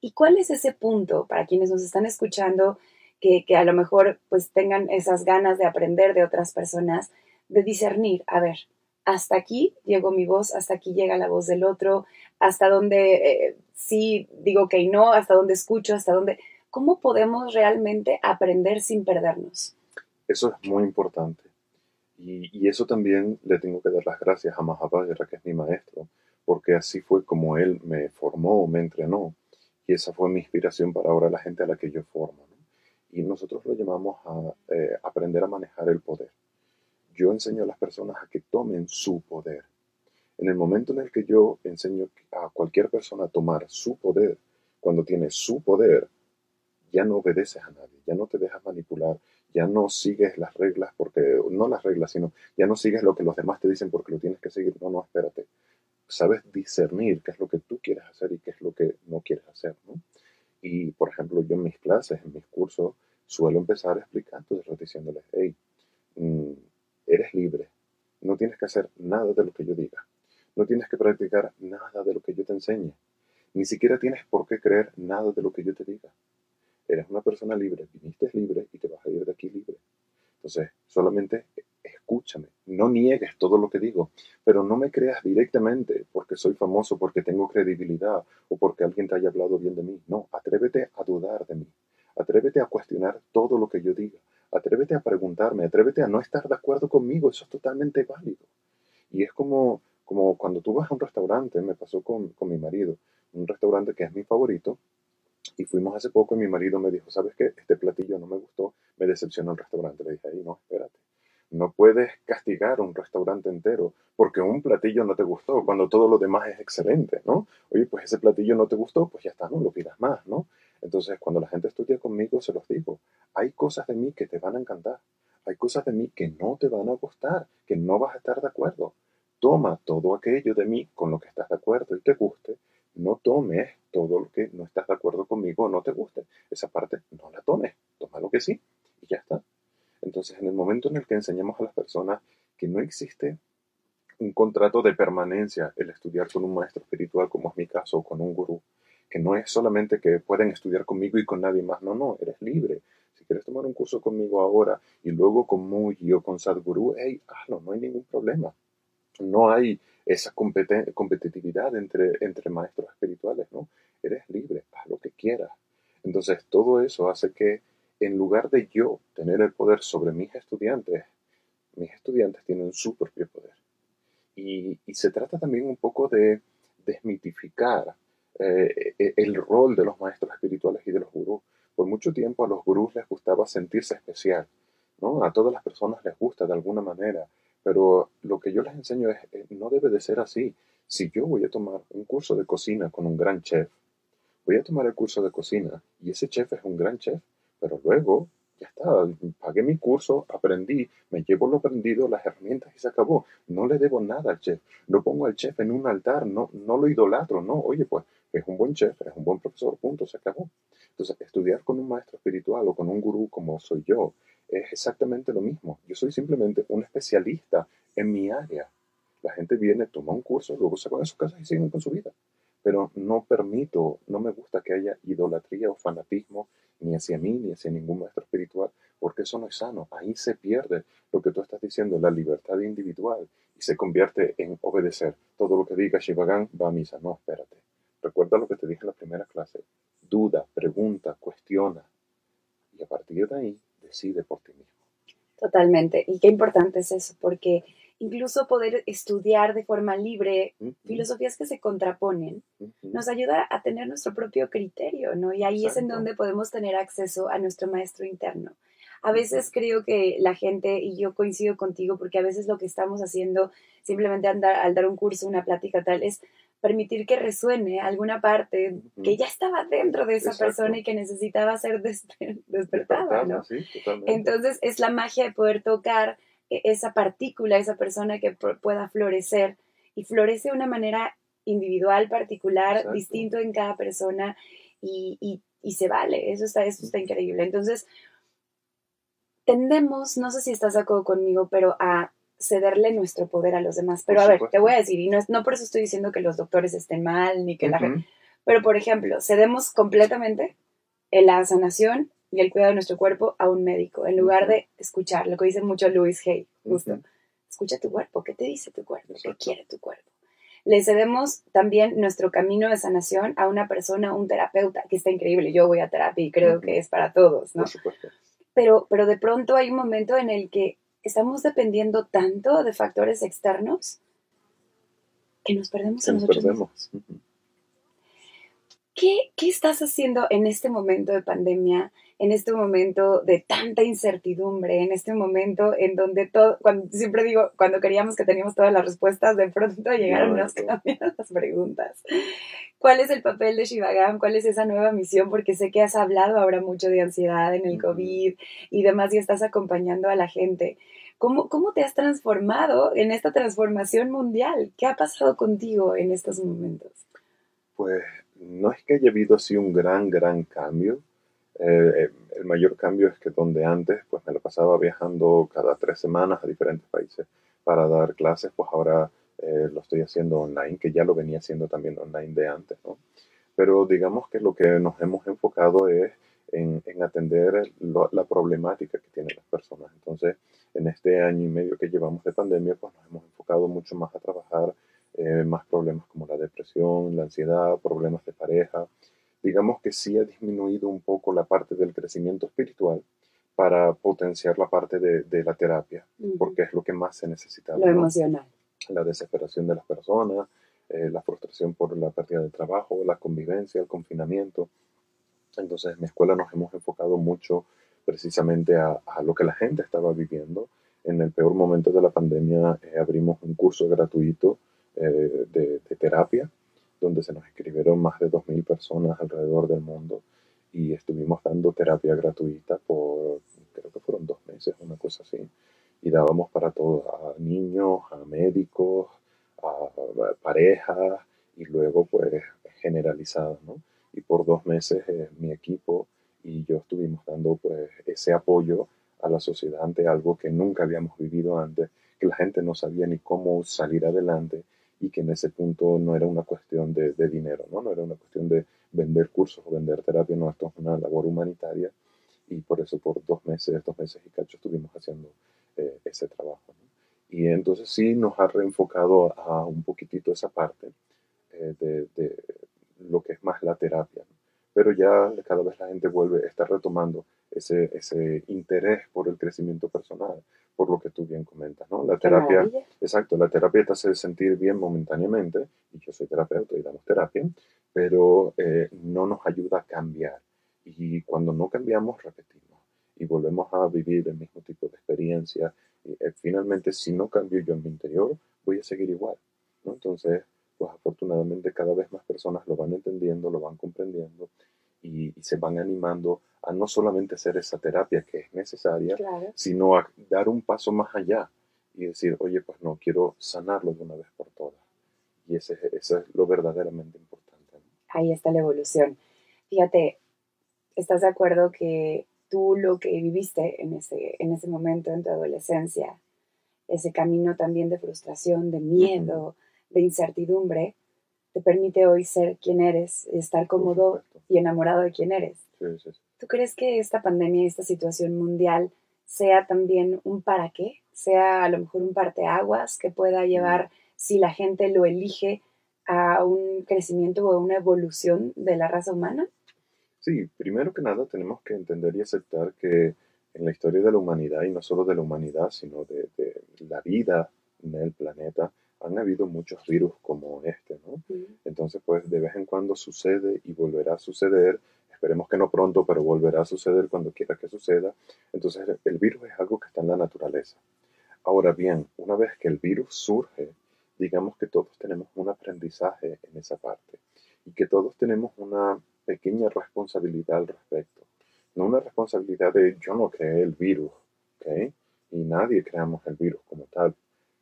¿Y cuál es ese punto para quienes nos están escuchando que, a lo mejor pues tengan esas ganas de aprender de otras personas, de discernir, a ver, hasta aquí llegó mi voz, hasta aquí llega la voz del otro, hasta dónde eh, sí digo que no, hasta dónde escucho, hasta dónde ¿Cómo podemos realmente aprender sin perdernos? Eso es muy importante. Y, eso también le tengo que dar las gracias a Mahabhayara, que es mi maestro, porque así fue como él me formó, me entrenó. Y esa fue mi inspiración para ahora la gente a la que yo formo. Y nosotros lo llamamos a eh, aprender a manejar el poder. Yo enseño a las personas a que tomen su poder. En el momento en el que yo enseño a cualquier persona a tomar su poder, cuando tiene su poder, ya no obedeces a nadie, ya no te dejas manipular, ya no sigues las reglas porque, no las reglas, sino ya no sigues lo que los demás te dicen porque lo tienes que seguir. No, no, espérate. Sabes discernir qué es lo que tú quieres hacer y qué es lo que no quieres hacer, ¿no? Y, por ejemplo, yo en mis clases, en mis cursos, suelo empezar explicándoles, diciéndoles, hey, mm, eres libre, no tienes que hacer nada de lo que yo diga, no tienes que practicar nada de lo que yo te enseñe, ni siquiera tienes por qué creer nada de lo que yo te diga. Eres una persona libre, viniste libre y te vas a ir de aquí libre. Entonces, solamente escúchame, no niegues todo lo que digo, pero no me creas directamente porque soy famoso, porque tengo credibilidad o porque alguien te haya hablado bien de mí. No, atrévete a dudar de mí, atrévete a cuestionar todo lo que yo diga, atrévete a preguntarme, atrévete a no estar de acuerdo conmigo, eso es totalmente válido. Y es como, como cuando tú vas a un restaurante, me pasó con, con mi marido, un restaurante que es mi favorito, y fuimos hace poco y mi marido me dijo, ¿sabes qué? Este platillo no me gustó, me decepcionó el restaurante. Le dije, ahí no, espérate. No puedes castigar un restaurante entero porque un platillo no te gustó cuando todo lo demás es excelente, ¿no? Oye, pues ese platillo no te gustó, pues ya está, no lo pidas más, ¿no? Entonces, cuando la gente estudia conmigo, se los digo, hay cosas de mí que te van a encantar, hay cosas de mí que no te van a gustar, que no vas a estar de acuerdo. Toma todo aquello de mí con lo que estás de acuerdo y te guste, no tomes todo lo que no estás de acuerdo conmigo o no te guste. Esa parte no la tomes, toma lo que sí y ya está. Entonces, en el momento en el que enseñamos a las personas que no existe un contrato de permanencia el estudiar con un maestro espiritual, como es mi caso, o con un gurú, que no es solamente que pueden estudiar conmigo y con nadie más, no, no, eres libre. Si quieres tomar un curso conmigo ahora y luego con Muji o con Sadhguru, hey, hazlo, no hay ningún problema. No hay esa competitividad entre, entre maestros espirituales, ¿no? Eres libre, haz lo que quieras. Entonces, todo eso hace que en lugar de yo tener el poder sobre mis estudiantes, mis estudiantes tienen su propio poder. Y, se trata también un poco de desmitificar eh, e, el rol de los maestros espirituales y de los gurús. Por mucho tiempo a los gurús les gustaba sentirse especial, ¿no? A todas las personas les gusta de alguna manera, pero lo que yo les enseño es, eh, no debe de ser así. Si yo voy a tomar un curso de cocina con un gran chef, voy a tomar el curso de cocina y ese chef es un gran chef, pero luego, ya está, pagué mi curso, aprendí, me llevo lo aprendido, las herramientas y se acabó. No le debo nada al chef. No pongo al chef en un altar, no, no lo idolatro, no. Oye, pues es un buen chef, es un buen profesor, punto, se acabó. Entonces, estudiar con un maestro espiritual o con un gurú como soy yo es exactamente lo mismo. Yo soy simplemente un especialista en mi área. La gente viene, toma un curso, luego se van a su casa y siguen con su vida. Pero no permito, no me gusta que haya idolatría o fanatismo ni hacia mí, ni hacia ningún maestro espiritual, porque eso no es sano. Ahí se pierde lo que tú estás diciendo, la libertad individual, y se convierte en obedecer. Todo lo que diga Shivagan va a misa. No, espérate. Recuerda lo que te dije en la primera clase. Duda, pregunta, cuestiona. Y a partir de ahí, decide por ti mismo. Totalmente. Y qué importante es eso, porque incluso poder estudiar de forma libre filosofías que se contraponen, nos ayuda a tener nuestro propio criterio, ¿no? Y ahí es en donde podemos tener acceso a nuestro maestro interno. A veces creo que la gente, y yo coincido contigo, porque a veces lo que estamos haciendo, simplemente andar, al dar un curso, una plática tal, es permitir que resuene alguna parte que ya estaba dentro de esa persona y que necesitaba ser despertada, ¿no? Entonces es la magia de poder tocar esa partícula, esa persona que pueda florecer y florece de una manera individual, particular, distinto en cada persona y, se vale, eso está, eso está increíble. Entonces, tendemos, no sé si estás de acuerdo conmigo, pero a cederle nuestro poder a los demás. Pero a ver, te voy a decir, y no, no por eso estoy diciendo que los doctores estén mal, ni que la gente... Pero, por ejemplo, cedemos completamente en la sanación y el cuidado de nuestro cuerpo a un médico, en lugar de escuchar, lo que dice mucho Louis Hay, justo. Escucha tu cuerpo, ¿qué te dice tu cuerpo? ¿Qué quiere tu cuerpo? Le cedemos también nuestro camino de sanación a una persona, un terapeuta, que está increíble. Yo voy a terapia y creo que es para todos, ¿no? Pero, pero de pronto hay un momento en el que estamos dependiendo tanto de factores externos que nos perdemos en nosotros mismos. ¿Qué, ¿Qué estás haciendo en este momento de pandemia? en este momento de tanta incertidumbre, en este momento en donde todo, cuando siempre digo, cuando queríamos que teníamos todas las respuestas, de pronto llegaron no, las preguntas. ¿Cuál es el papel de Shivagam? ¿Cuál es esa nueva misión? Porque sé que has hablado ahora mucho de ansiedad en el COVID y demás y estás acompañando a la gente. ¿Cómo, ¿Cómo te has transformado en esta transformación mundial? ¿Qué ha pasado contigo en estos momentos? Pues no es que haya habido así un gran, gran cambio. Eh, el mayor cambio es que donde antes pues me lo pasaba viajando cada tres semanas a diferentes países para dar clases, pues ahora eh, lo estoy haciendo online, que ya lo venía haciendo también online de antes, ¿no? Pero digamos que lo que nos hemos enfocado es en, atender la problemática que tienen las personas. Entonces, en este año y medio que llevamos de pandemia, pues nos hemos enfocado mucho más a trabajar eh, más problemas como la depresión, la ansiedad, problemas de pareja. Digamos que sí ha disminuido un poco la parte del crecimiento espiritual para potenciar la parte de, la terapia, porque es lo que más se necesita. Lo emocional. La desesperación de las personas, eh, la frustración por la pérdida de trabajo, la convivencia, el confinamiento. Entonces, en mi escuela nos hemos enfocado mucho precisamente a, lo que la gente estaba viviendo. En el peor momento de la pandemia eh, abrimos un curso gratuito eh, de, terapia, donde se nos escribieron más de 2.000 personas alrededor del mundo y estuvimos dando terapia gratuita por, creo que fueron dos meses, una cosa así. Y dábamos para todos, a niños, a médicos, a parejas y luego pues generalizada, ¿no? Y por dos meses eh, mi equipo y yo estuvimos dando pues ese apoyo a la sociedad ante algo que nunca habíamos vivido antes, que la gente no sabía ni cómo salir adelante y que en ese punto no era una cuestión de, dinero, ¿no? no era una cuestión de vender cursos o vender terapia, no, esto es una labor humanitaria y por eso por dos meses, dos meses y cacho estuvimos haciendo eh, ese trabajo. Y entonces sí nos ha reenfocado a un poquitito esa parte eh, de, de, lo que es más la terapia. Pero ya cada vez la gente vuelve, está retomando ese, ese interés por el crecimiento personal, por lo que tú bien comentas, ¿no? La terapia, exacto, la terapia te hace sentir bien momentáneamente, y yo soy terapeuta y damos terapia, pero eh, no nos ayuda a cambiar. Y cuando no cambiamos, repetimos y volvemos a vivir el mismo tipo de experiencia. Y, eh, finalmente, si no cambio yo en mi interior, voy a seguir igual, ¿no? Entonces, pues afortunadamente cada vez más personas lo van entendiendo, lo van comprendiendo y, se van animando a no solamente hacer esa terapia que es necesaria, sino a dar un paso más allá y decir, oye, pues no, quiero sanarlo de una vez por todas. Y ese, eso es lo verdaderamente importante. Ahí está la evolución. Fíjate, ¿estás de acuerdo que tú lo que viviste en ese, en ese momento en tu adolescencia, ese camino también de frustración, de miedo, de incertidumbre, te permite hoy ser quien eres, estar cómodo y enamorado de quien eres. ¿Tú crees que esta pandemia y esta situación mundial sea también un para qué? Sea a lo mejor un parteaguas que pueda mm. llevar, si la gente lo elige, a un crecimiento o a una evolución de la raza humana? Sí, primero que nada tenemos que entender y aceptar que en la historia de la humanidad, y no solo de la humanidad, sino de, de la vida en el planeta, han habido muchos virus como este, ¿no? Entonces, pues de vez en cuando sucede y volverá a suceder. Esperemos que no pronto, pero volverá a suceder cuando quiera que suceda. Entonces, el virus es algo que está en la naturaleza. Ahora bien, una vez que el virus surge, digamos que todos tenemos un aprendizaje en esa parte y que todos tenemos una pequeña responsabilidad al respecto. No una responsabilidad de yo no creé el virus, ¿ok? Y nadie creamos el virus como tal,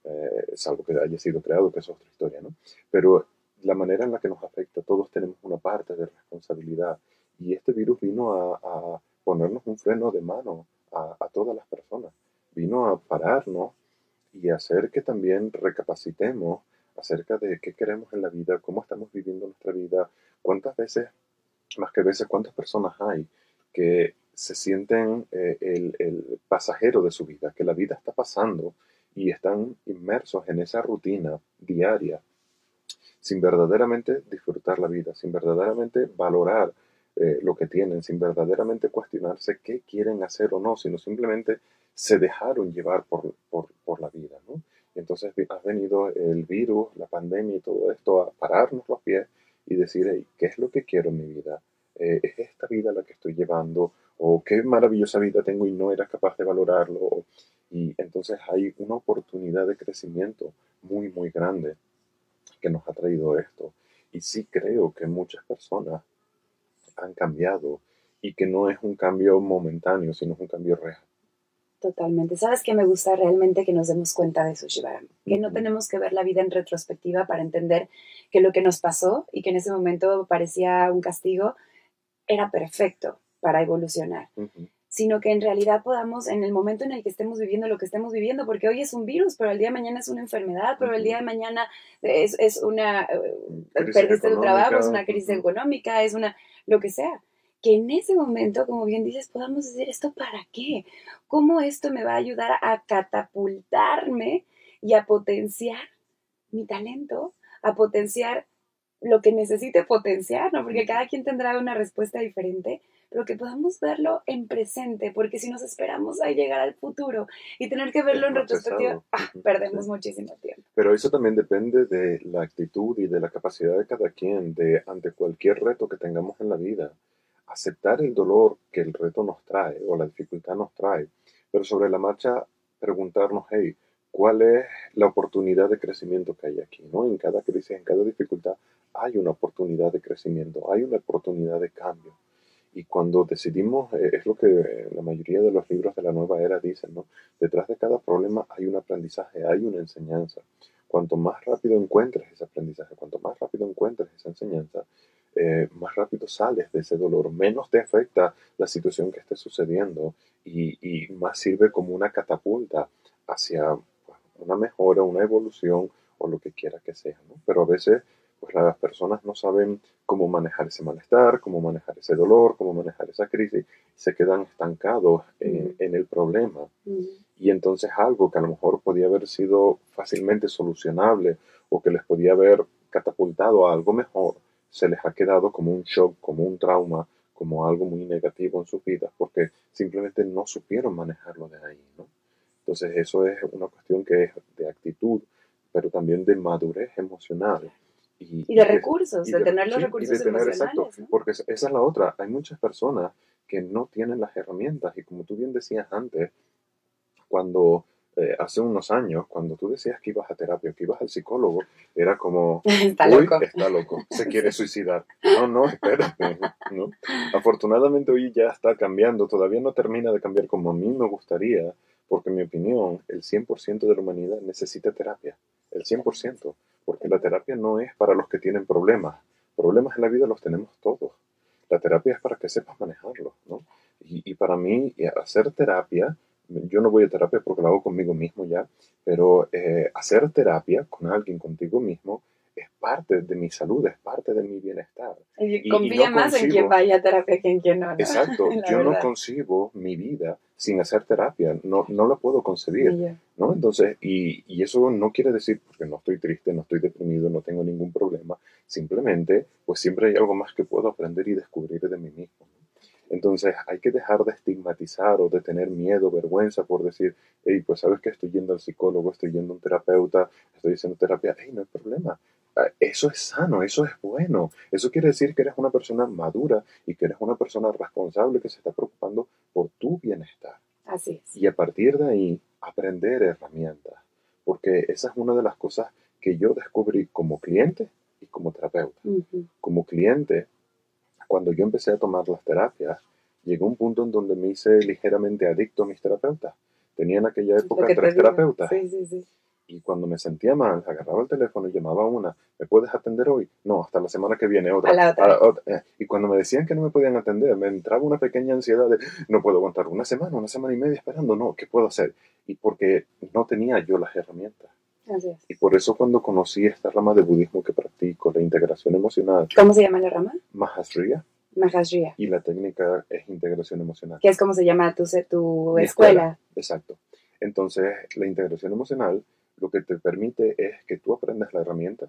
eh, es algo que haya sido creado, que es otra historia, ¿no? Pero la manera en la que nos afecta, todos tenemos una parte de responsabilidad. Y este virus vino a, ponernos un freno de mano a, todas las personas. Vino a pararnos y hacer que también recapacitemos acerca de qué queremos en la vida, cómo estamos viviendo nuestra vida, cuántas veces, más que veces, cuántas personas hay que se sienten eh, el, pasajero de su vida, que la vida está pasando y están inmersos en esa rutina diaria sin verdaderamente disfrutar la vida, sin verdaderamente valorar eh, lo que tienen, sin verdaderamente cuestionarse qué quieren hacer o no, sino simplemente se dejaron llevar por, por, la vida. ¿no? Y entonces ha venido el virus, la pandemia y todo esto a pararnos los pies y decir, ¿qué es lo que quiero en mi vida? Eh, ¿Es esta vida la que estoy llevando? ¿O qué maravillosa vida tengo y no era capaz de valorarlo? Y entonces hay una oportunidad de crecimiento muy, muy grande que nos ha traído esto. Y sí creo que muchas personas han cambiado y que no es un cambio momentáneo, sino es un cambio real. Totalmente. ¿Sabes qué me gusta realmente que nos demos cuenta de eso, Shivaram? Que no tenemos que ver la vida en retrospectiva para entender que lo que nos pasó y que en ese momento parecía un castigo era perfecto para evolucionar. Sino que en realidad podamos, en el momento en el que estemos viviendo lo que estemos viviendo, porque hoy es un virus, pero el día de mañana es una enfermedad, pero el día de mañana es, es una. Eh, perdiste tu trabajo, es una crisis económica, es una. lo que sea que en ese momento, como bien dices, podamos decir, ¿esto para qué? ¿Cómo esto me va a ayudar a catapultarme y a potenciar mi talento, a potenciar lo que necesite potenciar, ¿no? Porque cada quien tendrá una respuesta diferente, pero que podamos verlo en presente, porque si nos esperamos a llegar al futuro y tener que verlo en retrospectiva, ah, perdemos muchísimo tiempo. Pero eso también depende de la actitud y de la capacidad de cada quien, de ante cualquier reto que tengamos en la vida aceptar el dolor que el reto nos trae o la dificultad nos trae, pero sobre la marcha preguntarnos, hey, ¿cuál es la oportunidad de crecimiento que hay aquí? ¿no? En cada crisis, en cada dificultad, hay una oportunidad de crecimiento, hay una oportunidad de cambio. Y cuando decidimos, eh, es lo que la mayoría de los libros de la nueva era dicen, ¿no? Detrás de cada problema hay un aprendizaje, hay una enseñanza. Cuanto más rápido encuentres ese aprendizaje, cuanto más rápido encuentres esa enseñanza, eh, más rápido sales de ese dolor, menos te afecta la situación que esté sucediendo y, más sirve como una catapulta hacia una mejora, una evolución o lo que quiera que sea. ¿no? Pero a veces pues las personas no saben cómo manejar ese malestar, cómo manejar ese dolor, cómo manejar esa crisis, se quedan estancados en, el problema. Y entonces algo que a lo mejor podía haber sido fácilmente solucionable o que les podía haber catapultado a algo mejor, se les ha quedado como un shock, como un trauma, como algo muy negativo en sus vidas, porque simplemente no supieron manejarlo de ahí, ¿no? Entonces eso es una cuestión que es de actitud, pero también de madurez emocional. Y, de recursos, de, tener los recursos de tener, Exacto, porque esa es la otra. Hay muchas personas que no tienen las herramientas y como tú bien decías antes, cuando eh, hace unos años, cuando tú decías que ibas a terapia, que ibas al psicólogo, era como, está loco. está loco, se quiere suicidar. No, no, espérate. ¿no? Afortunadamente hoy ya está cambiando, todavía no termina de cambiar como a mí me gustaría, porque en mi opinión, el 100% de la humanidad necesita terapia, el 100%, porque la terapia no es para los que tienen problemas, problemas en la vida los tenemos todos. La terapia es para que sepas manejarlos, ¿no? Y, para mí, hacer terapia yo no voy a terapia porque lo hago conmigo mismo ya, pero eh, hacer terapia con alguien, contigo mismo, es parte de mi salud, es parte de mi bienestar. Y, confía más en quien vaya a terapia que en quien no. Exacto, yo no concibo mi vida sin hacer terapia, no, no lo puedo concebir, ¿no? Entonces, y, y, eso no quiere decir porque no estoy triste, no estoy deprimido, no tengo ningún problema, simplemente, pues siempre hay algo más que puedo aprender y descubrir de mí mismo. Entonces hay que dejar de estigmatizar o de tener miedo, vergüenza por decir, hey, pues sabes que estoy yendo al psicólogo, estoy yendo a un terapeuta, estoy haciendo terapia, hey, no hay problema. Eso es sano, eso es bueno. Eso quiere decir que eres una persona madura y que eres una persona responsable que se está preocupando por tu bienestar. Así es. Y a partir de ahí, aprender herramientas. Porque esa es una de las cosas que yo descubrí como cliente y como terapeuta. Como cliente, cuando yo empecé a tomar las terapias, llegó un punto en donde me hice ligeramente adicto a mis terapeutas. Tenía en aquella época tres terapeutas. Sí, sí, sí. Y cuando me sentía mal, agarraba el teléfono y llamaba a una, ¿me puedes atender hoy? No, hasta la semana que viene, otra. Eh, y cuando me decían que no me podían atender, me entraba una pequeña ansiedad de, no puedo aguantar una semana, una semana y media esperando, no, ¿qué puedo hacer? Y porque no tenía yo las herramientas. Así es. Y por eso cuando conocí esta rama de budismo que practico, la integración emocional. ¿Cómo se llama la rama? Mahasriya. Mahasriya. Y la técnica es integración emocional. ¿Qué es como se llama tu, tu escuela? Exacto. Entonces, la integración emocional lo que te permite es que tú aprendas la herramienta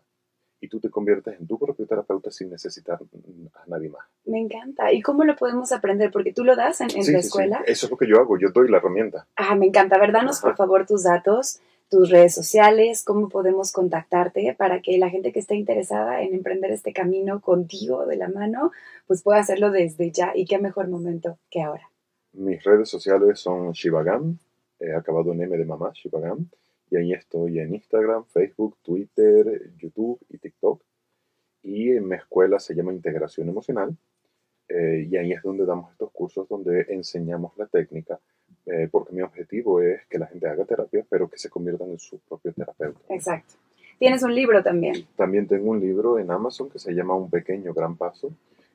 y tú te conviertes en tu propio terapeuta sin necesitar a nadie más. Me encanta. ¿Y cómo lo podemos aprender? Porque tú lo das en, la escuela. Sí. Eso es lo que yo hago, yo doy la herramienta. Ah, me encanta. A ver, danos por favor tus datos tus redes sociales, cómo podemos contactarte para que la gente que esté interesada en emprender este camino contigo de la mano, pues pueda hacerlo desde ya y qué mejor momento que ahora. Mis redes sociales son Shivagam, he acabado en M de mamá, Shivagam, y ahí estoy en Instagram, Facebook, Twitter, YouTube y TikTok. Y en mi escuela se llama Integración Emocional, eh, y ahí es donde damos estos cursos donde enseñamos la técnica eh, porque mi objetivo es que la gente haga terapia, pero que se conviertan en su propio terapeuta. Exacto. Tienes un libro también. También tengo un libro en Amazon que se llama Un pequeño gran paso,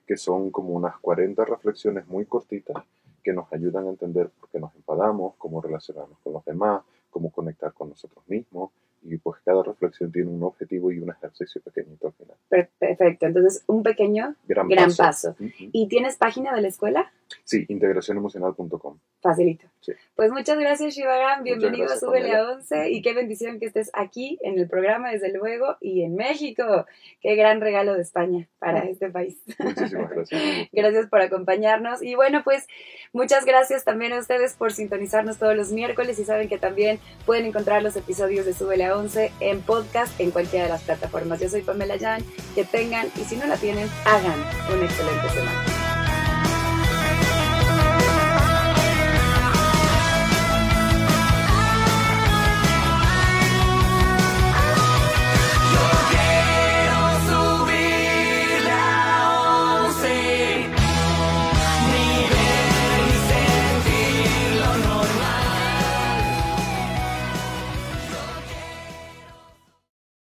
que son como unas 40 reflexiones muy cortitas que nos ayudan a entender por qué nos enfadamos, cómo relacionarnos con los demás, cómo conectar con nosotros mismos. Y pues cada reflexión tiene un objetivo y un ejercicio pequeñito al final. Perfecto. Entonces, un pequeño gran, paso. ¿Y tienes página de la escuela? Sí, integracionemocional.com. Facilito. Pues muchas gracias, Shivagan. Bienvenido a Súbele a 11 y qué bendición que estés aquí en el programa, desde luego, y en México. Qué gran regalo de España para este país. Muchísimas gracias. gracias por acompañarnos. Y bueno, pues muchas gracias también a ustedes por sintonizarnos todos los miércoles y saben que también pueden encontrar los episodios de Súbele a 11 en podcast en cualquiera de las plataformas. Yo soy Pamela Jan. Que tengan, y si no la tienen, hagan una excelente semana.